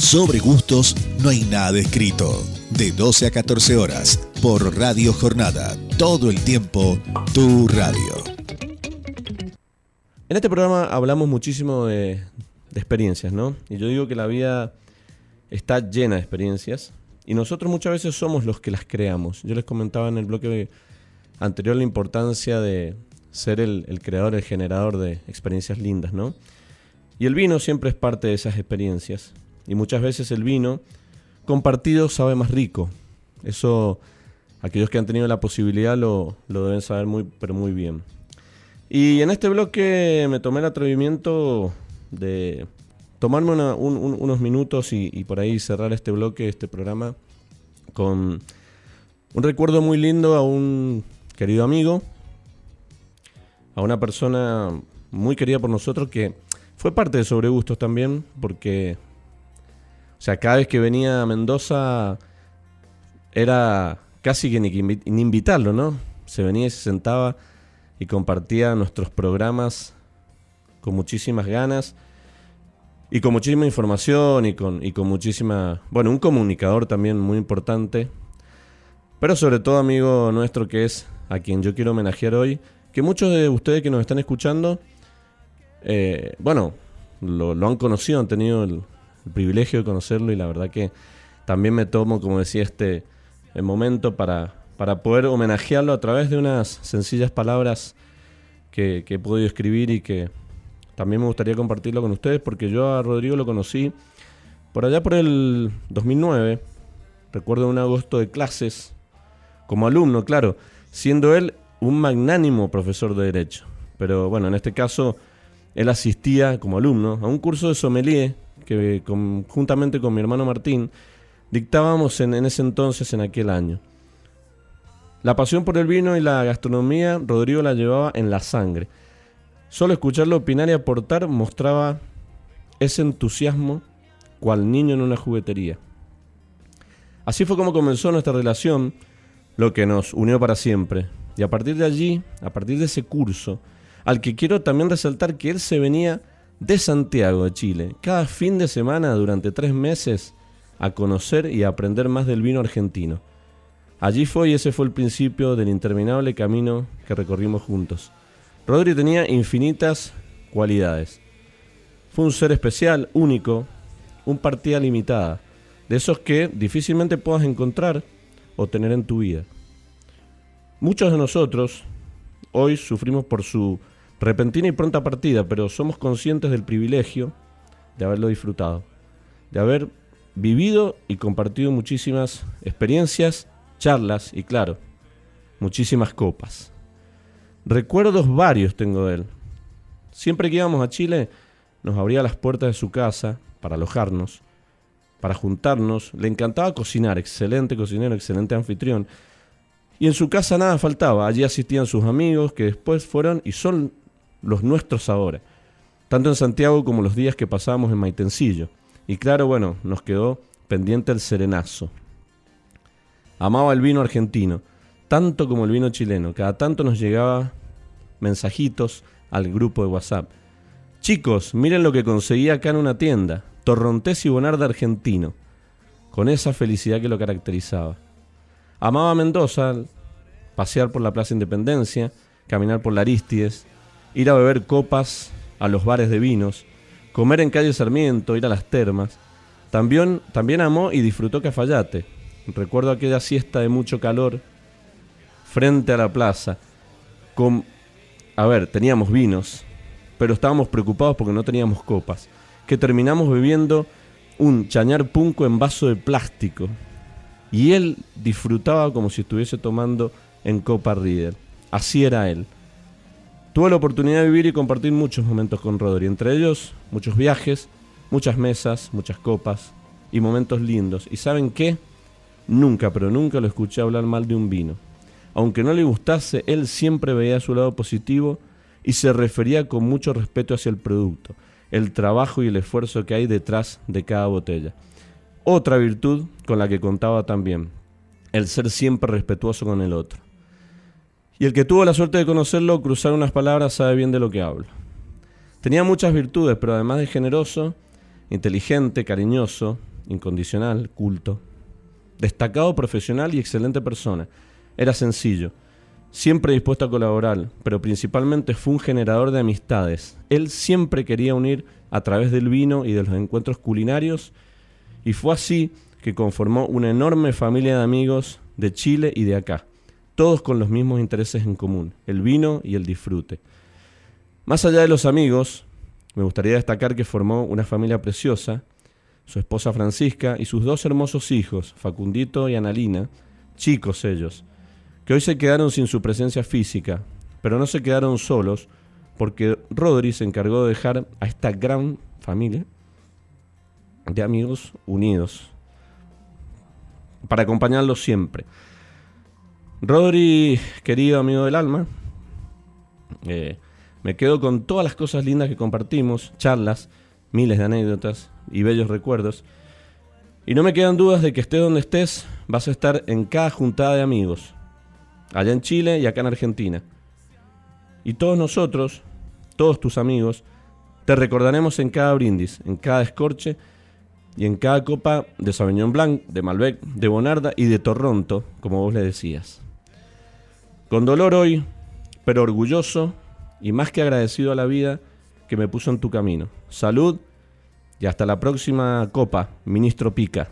Sobre gustos no hay nada escrito. De 12 a 14 horas por Radio Jornada. Todo el tiempo, tu radio. En este programa hablamos muchísimo de, experiencias, ¿no? Y yo digo que la vida está llena de experiencias y nosotros muchas veces somos los que las creamos. Yo les comentaba en el bloque anterior la importancia de ser el, el creador, el generador de experiencias lindas, ¿no? Y el vino siempre es parte de esas experiencias. Y muchas veces el vino compartido sabe más rico. Eso aquellos que han tenido la posibilidad lo, lo deben saber muy, pero muy bien. Y en este bloque me tomé el atrevimiento de tomarme unos minutos y, y por ahí cerrar este bloque, este programa, con un recuerdo muy lindo a un querido amigo, a una persona muy querida por nosotros que fue parte de Sobre Gustos también, porque, o sea, cada vez que venía a Mendoza era casi que ni, invitarlo, ¿no? Se venía y se sentaba y compartía nuestros programas con muchísimas ganas y con muchísima información y con, y con muchísima... Bueno, un comunicador también muy importante, pero sobre todo amigo nuestro que es a quien yo quiero homenajear hoy, que muchos de ustedes que nos están escuchando, eh, bueno, lo, lo han conocido, han tenido el, el privilegio de conocerlo y la verdad que también me tomo, como decía, este eh, momento para, para poder homenajearlo a través de unas sencillas palabras que, que he podido escribir y que también me gustaría compartirlo con ustedes porque yo a Rodrigo lo conocí por allá por el 2009, recuerdo un agosto de clases, como alumno, claro, siendo él un magnánimo profesor de Derecho. Pero bueno, en este caso, él asistía como alumno a un curso de sommelier que con- juntamente con mi hermano Martín dictábamos en, en ese entonces, en aquel año. La pasión por el vino y la gastronomía, Rodrigo la llevaba en la sangre. Solo escucharlo opinar y aportar mostraba ese entusiasmo cual niño en una juguetería. Así fue como comenzó nuestra relación, lo que nos unió para siempre. Y a partir de allí, a partir de ese curso, al que quiero también resaltar que él se venía de Santiago de Chile, cada fin de semana durante tres meses, a conocer y a aprender más del vino argentino. Allí fue y ese fue el principio del interminable camino que recorrimos juntos. Rodri tenía infinitas cualidades. Fue un ser especial, único, un partida limitada, de esos que difícilmente puedas encontrar o tener en tu vida. Muchos de nosotros hoy sufrimos por su repentina y pronta partida, pero somos conscientes del privilegio de haberlo disfrutado, de haber vivido y compartido muchísimas experiencias, charlas y claro, muchísimas copas. Recuerdos varios tengo de él. Siempre que íbamos a Chile, nos abría las puertas de su casa para alojarnos, para juntarnos. Le encantaba cocinar, excelente cocinero, excelente anfitrión. Y en su casa nada faltaba. Allí asistían sus amigos, que después fueron y son los nuestros ahora. Tanto en Santiago como los días que pasábamos en Maitencillo. Y claro, bueno, nos quedó pendiente el serenazo. Amaba el vino argentino, tanto como el vino chileno. Cada tanto nos llegaba mensajitos al grupo de WhatsApp. Chicos, miren lo que conseguí acá en una tienda. Torrontés y Bonarda argentino. Con esa felicidad que lo caracterizaba. Amaba Mendoza, pasear por la Plaza Independencia, caminar por la Aristides, ir a beber copas a los bares de vinos, comer en calle Sarmiento, ir a las termas. También, también amó y disfrutó Cafayate. Recuerdo aquella siesta de mucho calor frente a la plaza. Con, a ver, teníamos vinos, pero estábamos preocupados porque no teníamos copas. Que terminamos bebiendo un chañar punco en vaso de plástico. Y él disfrutaba como si estuviese tomando en copa Rieder. Así era él. Tuve la oportunidad de vivir y compartir muchos momentos con Rodri, entre ellos muchos viajes, muchas mesas, muchas copas y momentos lindos. ¿Y saben qué? Nunca, pero nunca lo escuché hablar mal de un vino. Aunque no le gustase, él siempre veía su lado positivo y se refería con mucho respeto hacia el producto, el trabajo y el esfuerzo que hay detrás de cada botella. Otra virtud con la que contaba también, el ser siempre respetuoso con el otro. Y el que tuvo la suerte de conocerlo, cruzar unas palabras, sabe bien de lo que hablo. Tenía muchas virtudes, pero además de generoso, inteligente, cariñoso, incondicional, culto, destacado profesional y excelente persona. Era sencillo, siempre dispuesto a colaborar, pero principalmente fue un generador de amistades. Él siempre quería unir a través del vino y de los encuentros culinarios, y fue así que conformó una enorme familia de amigos de Chile y de acá, todos con los mismos intereses en común, el vino y el disfrute. Más allá de los amigos, me gustaría destacar que formó una familia preciosa, su esposa Francisca y sus dos hermosos hijos, Facundito y Analina, chicos ellos, que hoy se quedaron sin su presencia física, pero no se quedaron solos, porque Rodri se encargó de dejar a esta gran familia de amigos unidos, para acompañarlos siempre. Rodri, querido amigo del alma, eh, me quedo con todas las cosas lindas que compartimos, charlas, miles de anécdotas y bellos recuerdos. Y no me quedan dudas de que estés donde estés, vas a estar en cada juntada de amigos, allá en Chile y acá en Argentina. Y todos nosotros, todos tus amigos, te recordaremos en cada brindis, en cada escorche y en cada copa de Sauvignon Blanc, de Malbec, de Bonarda y de Toronto, como vos le decías. Con dolor hoy, pero orgulloso y más que agradecido a la vida que me puso en tu camino. Salud y hasta la próxima copa, ministro Pica.